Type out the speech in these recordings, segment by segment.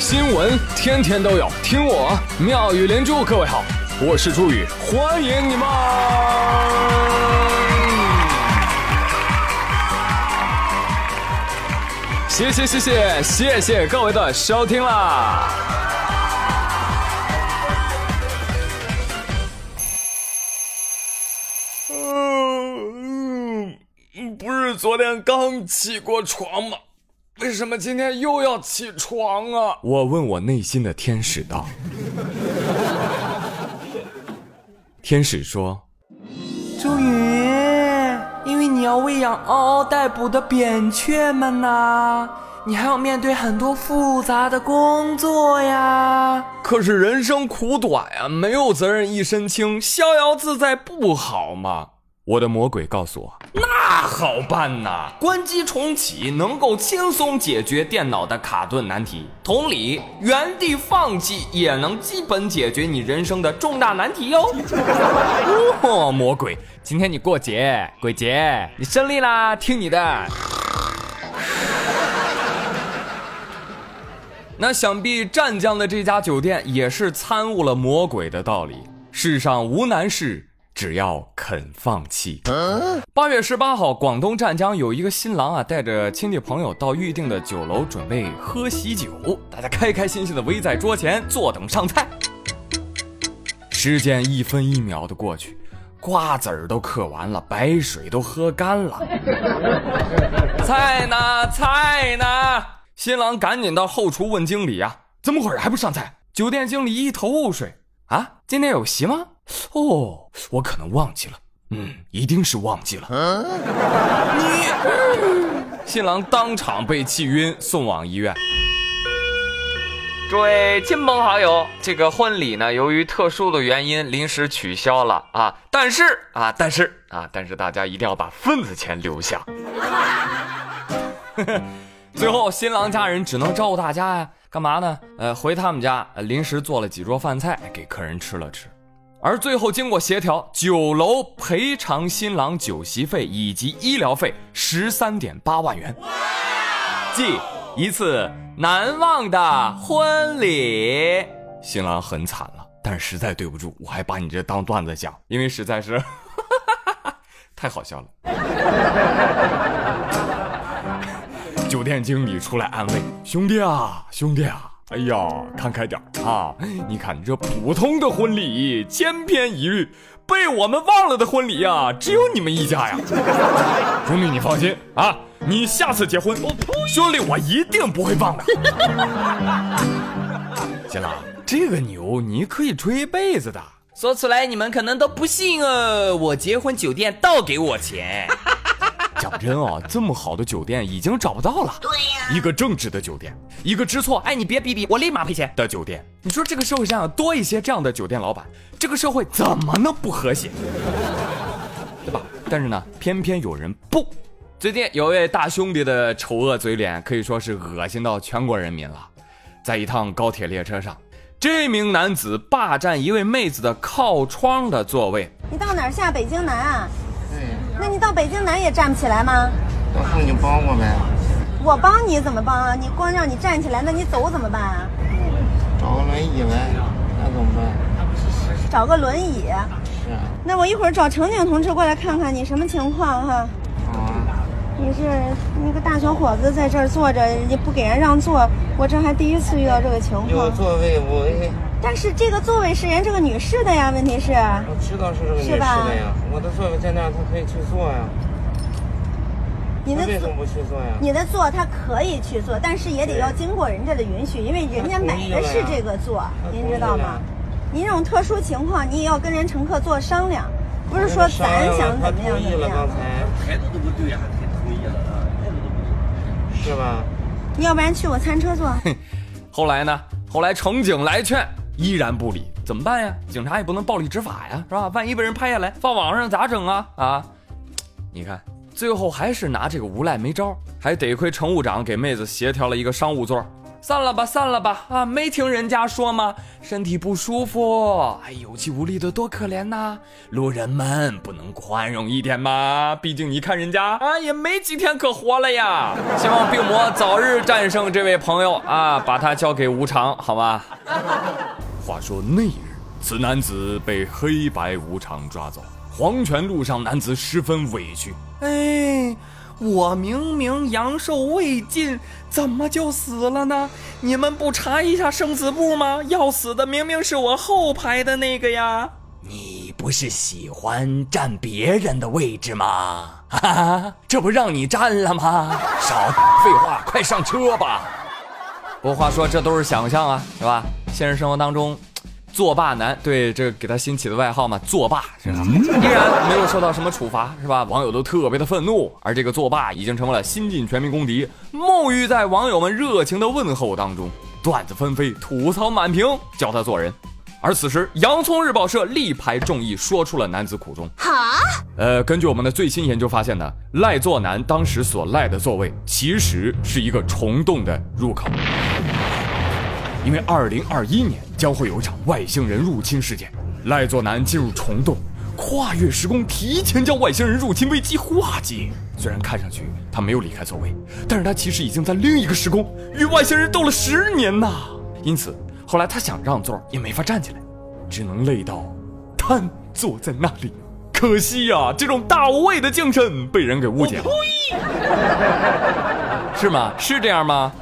新闻天天都有，听我妙语连珠。各位好，我是朱宇，欢迎你们！谢谢谢谢谢谢各位的收听啦！嗯，不是昨天刚起过床吗？为什么今天又要起床啊？我问我内心的天使道。天使说：“朱云，因为你要喂养嗷嗷待哺的扁鹊们呐，你还要面对很多复杂的工作呀。可是人生苦短呀，没有责任一身轻，逍遥自在不好吗？”我的魔鬼告诉我，那那好办呐，关机重启能够轻松解决电脑的卡顿难题。同理，原地放弃也能基本解决你人生的重大难题哟。哦，魔鬼，今天你过节，鬼节，你胜利啦，听你的。那想必湛江的这家酒店也是参悟了魔鬼的道理，世上无难事。只要肯放弃。八月十八号，广东湛江有一个新郎啊，带着亲戚朋友到预定的酒楼准备喝喜酒，大家开开心心的围在桌前坐等上菜。时间一分一秒的过去，瓜子儿都嗑完了，白水都喝干了。菜呢？菜呢？新郎赶紧到后厨问经理啊，怎么回事还不上菜？酒店经理一头雾水啊，今天有席吗？哦，我可能忘记了，嗯，一定是忘记了。你，新郎当场被气晕，送往医院。诸位亲朋好友，这个婚礼呢，由于特殊的原因临时取消了啊，但是啊，但是啊，但是大家一定要把份子钱留下。最后，新郎家人只能招呼大家呀，干嘛呢？呃，回他们家临时做了几桌饭菜给客人吃了吃。而最后经过协调，酒楼赔偿新郎酒席费以及医疗费十三点八万元，即一次难忘的婚礼。新郎很惨了，但是实在对不住，我还把你这当段子讲，因为实在是 太好笑了。酒店经理出来安慰兄弟啊，兄弟啊。哎呀，看开点啊！你看这普通的婚礼千篇一律，被我们忘了的婚礼呀，只有你们一家呀。兄弟，你放心啊，你下次结婚，兄弟我一定不会忘的。新郎，这个牛你可以吹一辈子的。说出来你们可能都不信哦，我结婚酒店倒给我钱。讲真啊，这么好的酒店已经找不到了。对呀，一个正直的酒店，一个知错，哎，你别逼逼，我立马赔钱的酒店。你说这个社会上多一些这样的酒店老板，这个社会怎么能不和谐？对吧？但是呢，偏偏有人不。最近有位大兄弟的丑恶嘴脸可以说是恶心到全国人民了。在一趟高铁列车上，这名男子霸占一位妹子的靠窗的座位。你到哪儿下北京南啊？那你到北京南也站不起来吗？到时候你帮我呗。我帮你怎么帮啊？你光让你站起来，那你走怎么办啊？找个轮椅呗，那怎么办？找个轮椅。是。那我一会儿找乘警同志过来看看你什么情况哈。好啊。你是那个大小伙子在这儿坐着，也不给人让座，我这还第一次遇到这个情况。有座位我。但是这个座位是人这个女士的呀，问题是。我知道是这个女士的呀，我的座位在那儿，她可以去坐呀。你的为什么不去坐呀？你的座她可以去坐，但是也得要经过人家的允许，因为人家买的是这个座，您知道吗？您这种特殊情况，你也要跟人乘客做商量，不是说咱想怎么样怎么样。态度都不对啊，同意了啊，态度都不对，是吧？你要不然去我餐车坐。后来呢？后来乘警来劝。依然不理，怎么办呀？警察也不能暴力执法呀，是吧？万一被人拍下来放网上咋整啊？啊！你看，最后还是拿这个无赖没招，还得亏乘务长给妹子协调了一个商务座，散了吧，散了吧！啊，没听人家说吗？身体不舒服，哎，有气无力的，多可怜呐！路人们不能宽容一点吗？毕竟你看人家啊，也没几天可活了呀。希望病魔早日战胜这位朋友啊，把他交给无常，好吗？话说那日，此男子被黑白无常抓走，黄泉路上，男子十分委屈。哎。我明明阳寿未尽，怎么就死了呢？你们不查一下生死簿吗？要死的明明是我后排的那个呀！你不是喜欢占别人的位置吗？哈哈，这不让你占了吗？少废话，快上车吧！不过话说，这都是想象啊，是吧？现实生活当中。作霸男对这个给他新起的外号嘛，作霸是吧？依然没有受到什么处罚是吧？网友都特别的愤怒，而这个作霸已经成为了新晋全民公敌，沐浴在网友们热情的问候当中，段子纷飞，吐槽满屏，教他做人。而此时，洋葱日报社力排众议，说出了男子苦衷。哈，呃，根据我们的最新研究发现呢，赖作男当时所赖的座位其实是一个虫洞的入口。因为二零二一年将会有一场外星人入侵事件，赖作男进入虫洞，跨越时空，提前将外星人入侵危机化解。虽然看上去他没有离开座位，但是他其实已经在另一个时空与外星人斗了十年呐。因此，后来他想让座也没法站起来，只能累到瘫坐在那里。可惜呀，这种大无畏的精神被人给误解了。是吗？是这样吗？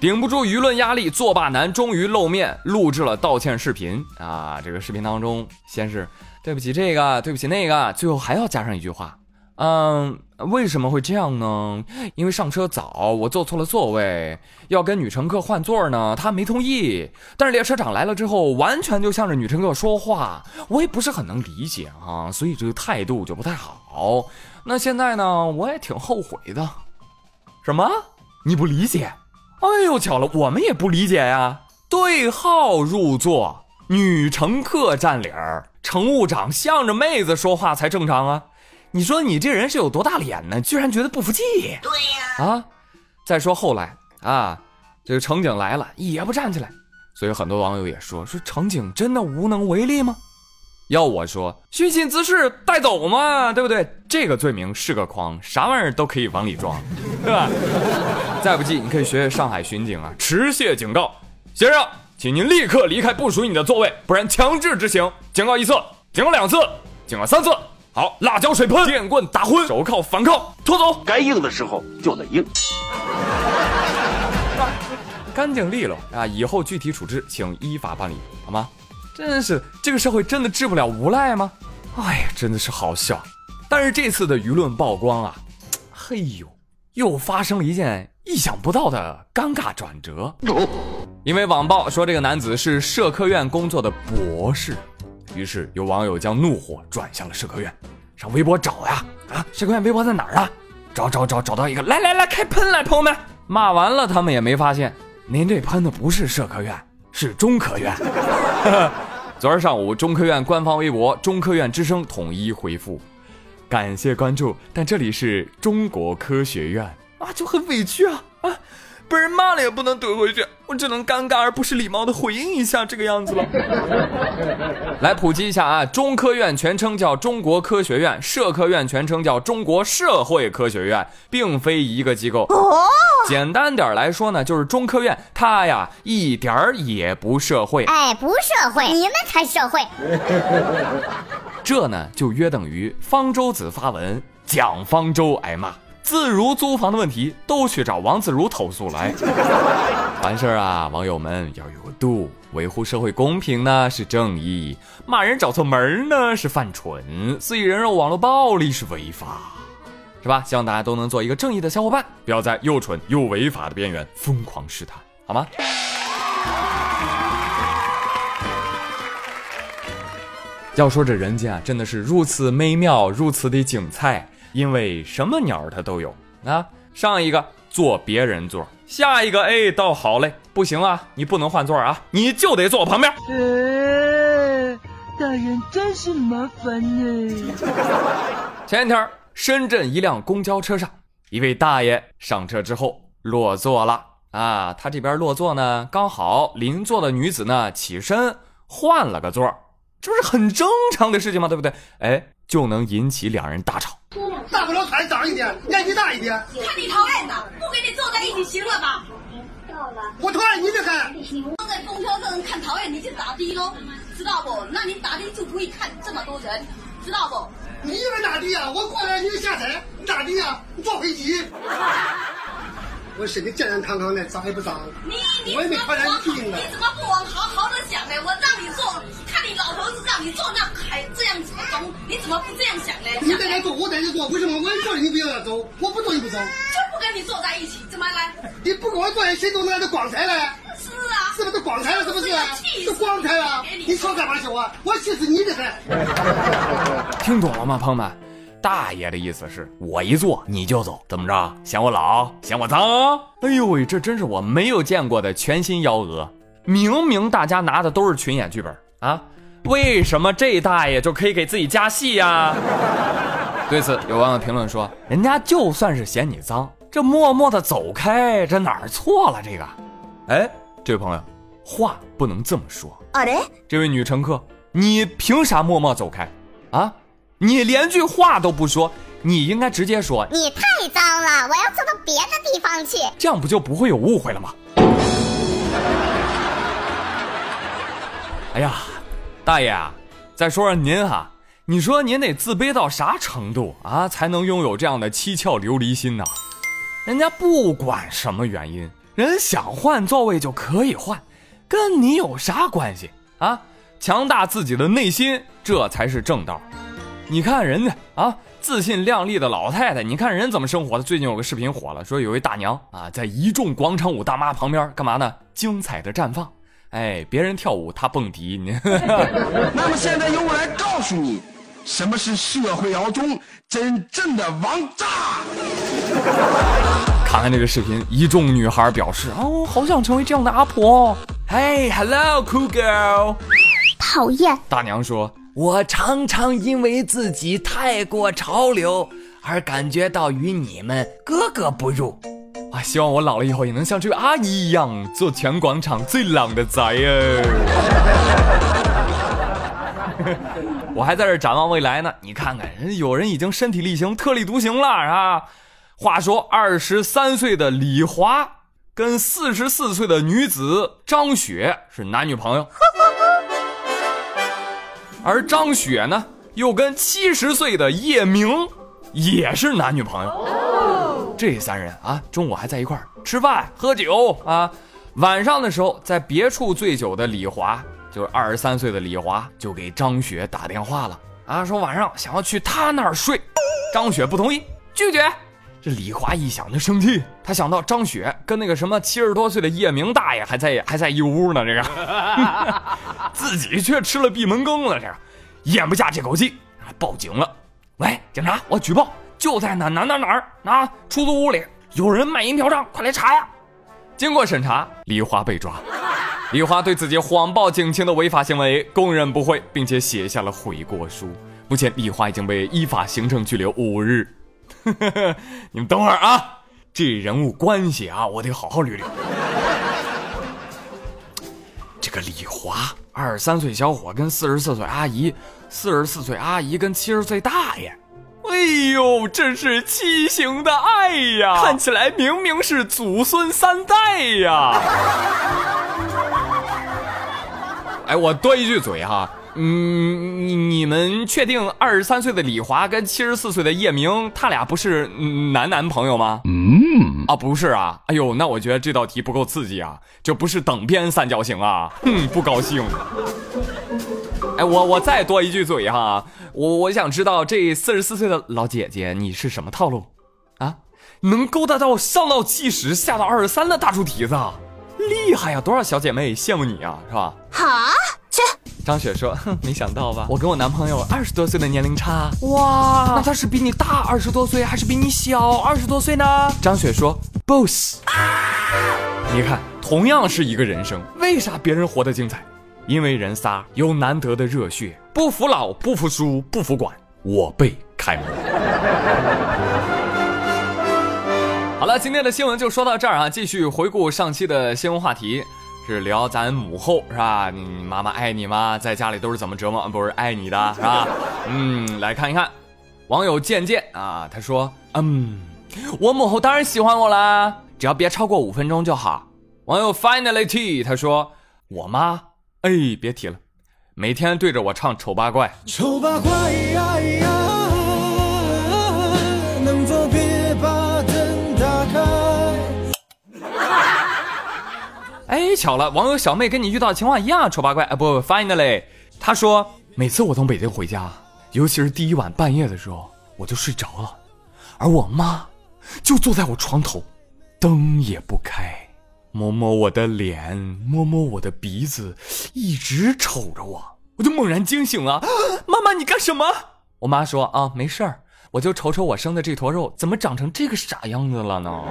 顶不住舆论压力，作霸男终于露面，录制了道歉视频啊！这个视频当中，先是对不起这个，对不起那个，最后还要加上一句话，嗯，为什么会这样呢？因为上车早，我坐错了座位，要跟女乘客换座呢，他没同意。但是列车长来了之后，完全就向着女乘客说话，我也不是很能理解啊，所以这个态度就不太好。那现在呢，我也挺后悔的。什么？你不理解？哎呦，巧了，我们也不理解呀。对号入座，女乘客占理儿，乘务长向着妹子说话才正常啊。你说你这人是有多大脸呢？居然觉得不服气？对呀。啊，再说后来啊，这个乘警来了也不站起来，所以很多网友也说说乘警真的无能为力吗？要我说，寻衅滋事带走嘛，对不对？这个罪名是个筐，啥玩意儿都可以往里装，对吧？再不济，你可以学学上海巡警啊，持械警告。先生，请您立刻离开不属于你的座位，不然强制执行。警告一次，警告两次，警告三次。好，辣椒水喷，电棍打昏，手铐反铐，拖走。该硬的时候就得硬，干净利落啊！以后具体处置，请依法办理，好。吗？真是这个社会真的治不了无赖吗？哎呀，真的是好笑。但是这次的舆论曝光啊，嘿呦，又发生了一件意想不到的尴尬转折。因为网曝说这个男子是社科院工作的博士，于是有网友将怒火转向了社科院，上微博找呀啊，社科院微博在哪儿啊？找找找找到一个，来来来，开喷来，朋友们！骂完了，他们也没发现，您这喷的不是社科院，是中科院。昨儿上午，中科院官方微博“中科院之声”统一回复：“感谢关注，但这里是中国科学院。啊，就很委屈啊啊，被人骂了也不能怼回去。”我只能尴尬而不失礼貌的回应一下这个样子了。来普及一下啊，中科院全称叫中国科学院，社科院全称叫中国社会科学院，并非一个机构。哦，简单点来说呢，就是中科院它呀一点儿也不社会。哎，不社会，你们才社会。这呢就约等于方舟子发文讲方舟挨骂。自如租房的问题都去找王自如投诉来。凡事啊，网友们要有个度，维护社会公平呢是正义，骂人找错门呢是犯蠢，肆意人肉网络暴力是违法，是吧？希望大家都能做一个正义的小伙伴，不要在又蠢又违法的边缘疯狂试探，好吗？要说这人间啊，真的是如此美妙，如此的精彩。因为什么鸟它都有啊，上一个坐别人座，下一个哎倒好嘞，不行啊，你不能换座啊，你就得坐我旁边。呃，大人真是麻烦呢。前天深圳一辆公交车上，一位大爷上车之后落座了，啊，他这边落座呢，刚好邻座的女子呢起身换了个座，这不是很正常的事情吗？对不对？哎，就能引起两人大吵。大不了腿长一点，年纪大一点。看你讨厌的，不跟你坐在一起行了吧？我讨厌你的很。坐在公交车上看讨厌你就打的喽，知道不？那你打的就不会看这么多人，知道不？你以为咋地呀？我过来你就下车，哪地呀？你坐飞机。我身体健健康康的，脏也不脏。你你我也没怎么不往传染病呢你怎么不往好好的想呢？我让你做，看你老头子让你做，那还这样子走，你怎么不这样想呢？你在那坐，我在这坐，为什么我坐你不要走？我不坐你不走。就不跟你坐在一起，怎么了？你不跟我坐，谁都能都光彩了，是啊，是不是都光彩了？是不是？气都光彩了。你说干嘛说啊？我气死你的很。听懂了吗，朋友们？大爷的意思是我一坐你就走，怎么着？嫌我老？嫌我脏？哎呦喂，这真是我没有见过的全新幺蛾！明明大家拿的都是群演剧本啊，为什么这大爷就可以给自己加戏呀？对此，有网友评论说：“人家就算是嫌你脏，这默默的走开，这哪儿错了？这个？哎，这位朋友，话不能这么说。啊嘞，这位女乘客，你凭啥默默走开？啊，你连句话都不说，你应该直接说，你太脏了，我要坐到别的地方去。这样不就不会有误会了吗？哎呀，大爷啊，再说说您哈，你说您得自卑到啥程度啊，才能拥有这样的七窍琉璃心呢？人家不管什么原因，人想换座位就可以换，跟你有啥关系啊？强大自己的内心，这才是正道。你看人家啊，自信靓丽的老太太，你看人怎么生活的？最近有个视频火了，说有一大娘啊，在一众广场舞大妈旁边干嘛呢？精彩的绽放。哎，别人跳舞，他蹦迪。你 那么现在由我来告诉你，什么是社会摇中真正的王炸。看看这个视频，一众女孩表示哦，好想成为这样的阿婆。嘿，Hello，cool girl。讨厌，大娘说，我常常因为自己太过潮流而感觉到与你们格格不入。啊，希望我老了以后也能像这位阿姨一样，做全广场最靓的仔哦。我还在这展望未来呢，你看看，人有人已经身体力行、特立独行了啊。话说，二十三岁的李华跟四十四岁的女子张雪是男女朋友，而张雪呢，又跟七十岁的叶明也是男女朋友。这三人啊，中午还在一块儿吃饭喝酒啊。晚上的时候，在别处醉酒的李华，就是二十三岁的李华，就给张雪打电话了啊，说晚上想要去他那儿睡。张雪不同意，拒绝。这李华一想就生气，他想到张雪跟那个什么七十多岁的叶明大爷还在还在一屋呢，这个 自己却吃了闭门羹了，这个咽不下这口气，报警了。喂，警察，我举报，就在哪哪哪哪儿啊，出租屋里有人卖淫嫖娼，快来查呀！经过审查，李华被抓。李华对自己谎报警情的违法行为供认不讳，并且写下了悔过书。目前，李华已经被依法行政拘留五日。你们等会儿啊，这人物关系啊，我得好好捋捋。这个李华，二十三岁小伙跟四十四岁阿姨，四十四岁阿姨跟七十岁大爷。哎呦，这是畸形的爱呀！看起来明明是祖孙三代呀！哎，我多一句嘴哈，嗯，你你们确定二十三岁的李华跟七十四岁的叶明，他俩不是男男朋友吗？嗯，啊，不是啊。哎呦，那我觉得这道题不够刺激啊，这不是等边三角形啊，哼，不高兴。哎，我我再多一句嘴哈，我我想知道这四十四岁的老姐姐你是什么套路啊？能勾搭到上到七十下到二十三的大猪蹄子，厉害呀！多少小姐妹羡慕你啊，是吧？好，去。张雪说：“哼，没想到吧？我跟我男朋友二十多岁的年龄差，哇，那他是比你大二十多岁，还是比你小二十多岁呢？”张雪说：“both。你看，同样是一个人生，为啥别人活得精彩？因为人仨有难得的热血，不服老，不服输，不服管。我辈开门。好了，今天的新闻就说到这儿啊，继续回顾上期的新闻话题。是聊咱母后是吧？你妈妈爱你吗？在家里都是怎么折磨？不是爱你的是吧？嗯，来看一看，网友渐渐啊，他说，嗯，我母后当然喜欢我啦，只要别超过五分钟就好。网友 finally t 他说，我妈，哎，别提了，每天对着我唱丑八怪。丑八怪呀呀，能否别把灯打开？哎，巧了，网友小妹跟你遇到的情况一样，丑八怪啊！不，finally，她说每次我从北京回家，尤其是第一晚半夜的时候，我就睡着了，而我妈就坐在我床头，灯也不开，摸摸我的脸，摸摸我的鼻子，一直瞅着我，我就猛然惊醒了。妈妈，你干什么？我妈说啊，没事儿，我就瞅瞅我生的这坨肉怎么长成这个傻样子了呢？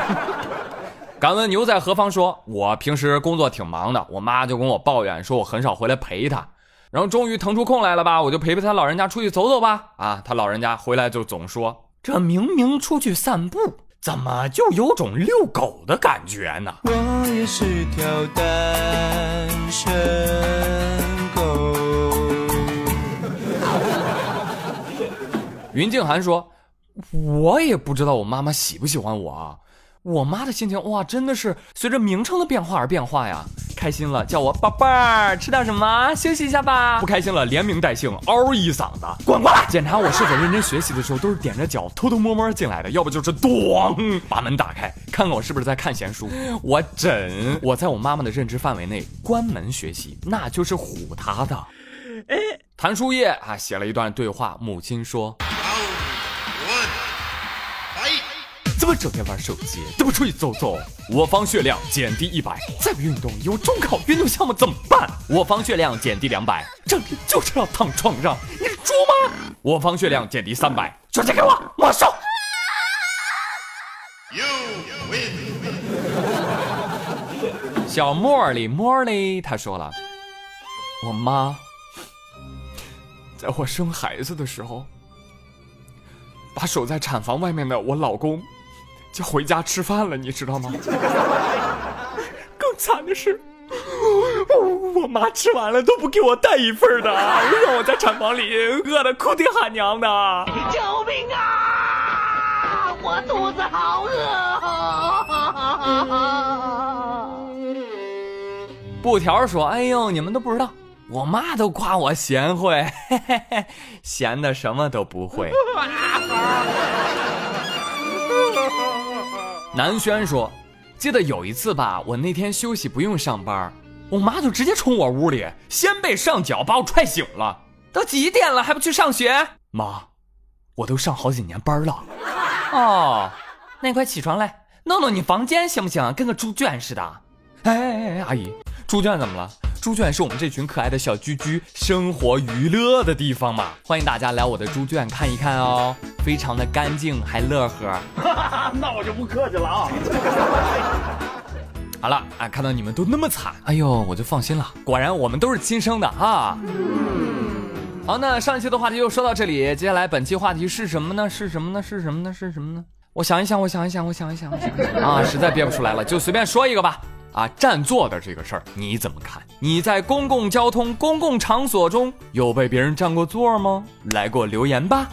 敢问牛在何方？说我平时工作挺忙的，我妈就跟我抱怨说我很少回来陪她，然后终于腾出空来了吧，我就陪陪她老人家出去走走吧。啊，她老人家回来就总说，这明明出去散步，怎么就有种遛狗的感觉呢？我也是条单身狗。云静涵说，我也不知道我妈妈喜不喜欢我啊。我妈的心情哇，真的是随着名称的变化而变化呀！开心了叫我宝贝儿，吃点什么？休息一下吧。不开心了，连名带姓嗷一嗓子，滚过来！检查我是否认真学习的时候，都是踮着脚偷偷摸摸进来的，要不就是咣把门打开，看看我是不是在看闲书。我真，我在我妈妈的认知范围内关门学习，那就是唬她的。哎，谭书叶啊，写了一段对话，母亲说。怎么整天玩手机？都不出去走走？我方血量减低一百，再不运动，有中考运动项目怎么办？我方血量减低两百，整天就是要躺床上，你是猪吗？我方血量减低三百，手机给我没收。小茉莉茉莉，他说了，我妈在我生孩子的时候，把守在产房外面的我老公。就回家吃饭了，你知道吗？更惨的是，我妈吃完了都不给我带一份的，让我在产房里饿的哭爹喊娘的。救命啊！我肚子好饿。布条说：“哎呦，你们都不知道，我妈都夸我贤惠，嘿嘿嘿闲的什么都不会。”南轩说：“记得有一次吧，我那天休息不用上班，我妈就直接冲我屋里，掀被上脚把我踹醒了。都几点了还不去上学？妈，我都上好几年班了。哦，那你快起床来，弄弄你房间行不行？跟个猪圈似的。哎哎哎，阿姨，猪圈怎么了？”猪圈是我们这群可爱的小居居生活娱乐的地方嘛，欢迎大家来我的猪圈看一看哦，非常的干净还乐呵。那我就不客气了啊。好了啊，看到你们都那么惨，哎呦，我就放心了。果然我们都是亲生的啊。好，那上一期的话题就说到这里，接下来本期话题是什么呢？是什么呢？是什么呢？是什么呢？我想一想，我想一想，我想一想，我想一想啊，实在憋不出来了，就随便说一个吧。啊，占座的这个事儿你怎么看？你在公共交通、公共场所中有被别人占过座吗？来给我留言吧。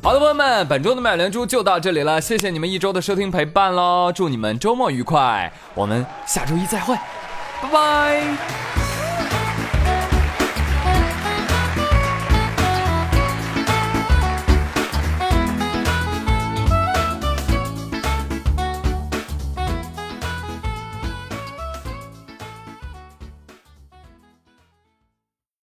好的，朋友们，本周的麦连珠就到这里了，谢谢你们一周的收听陪伴喽，祝你们周末愉快，我们下周一再会，拜拜。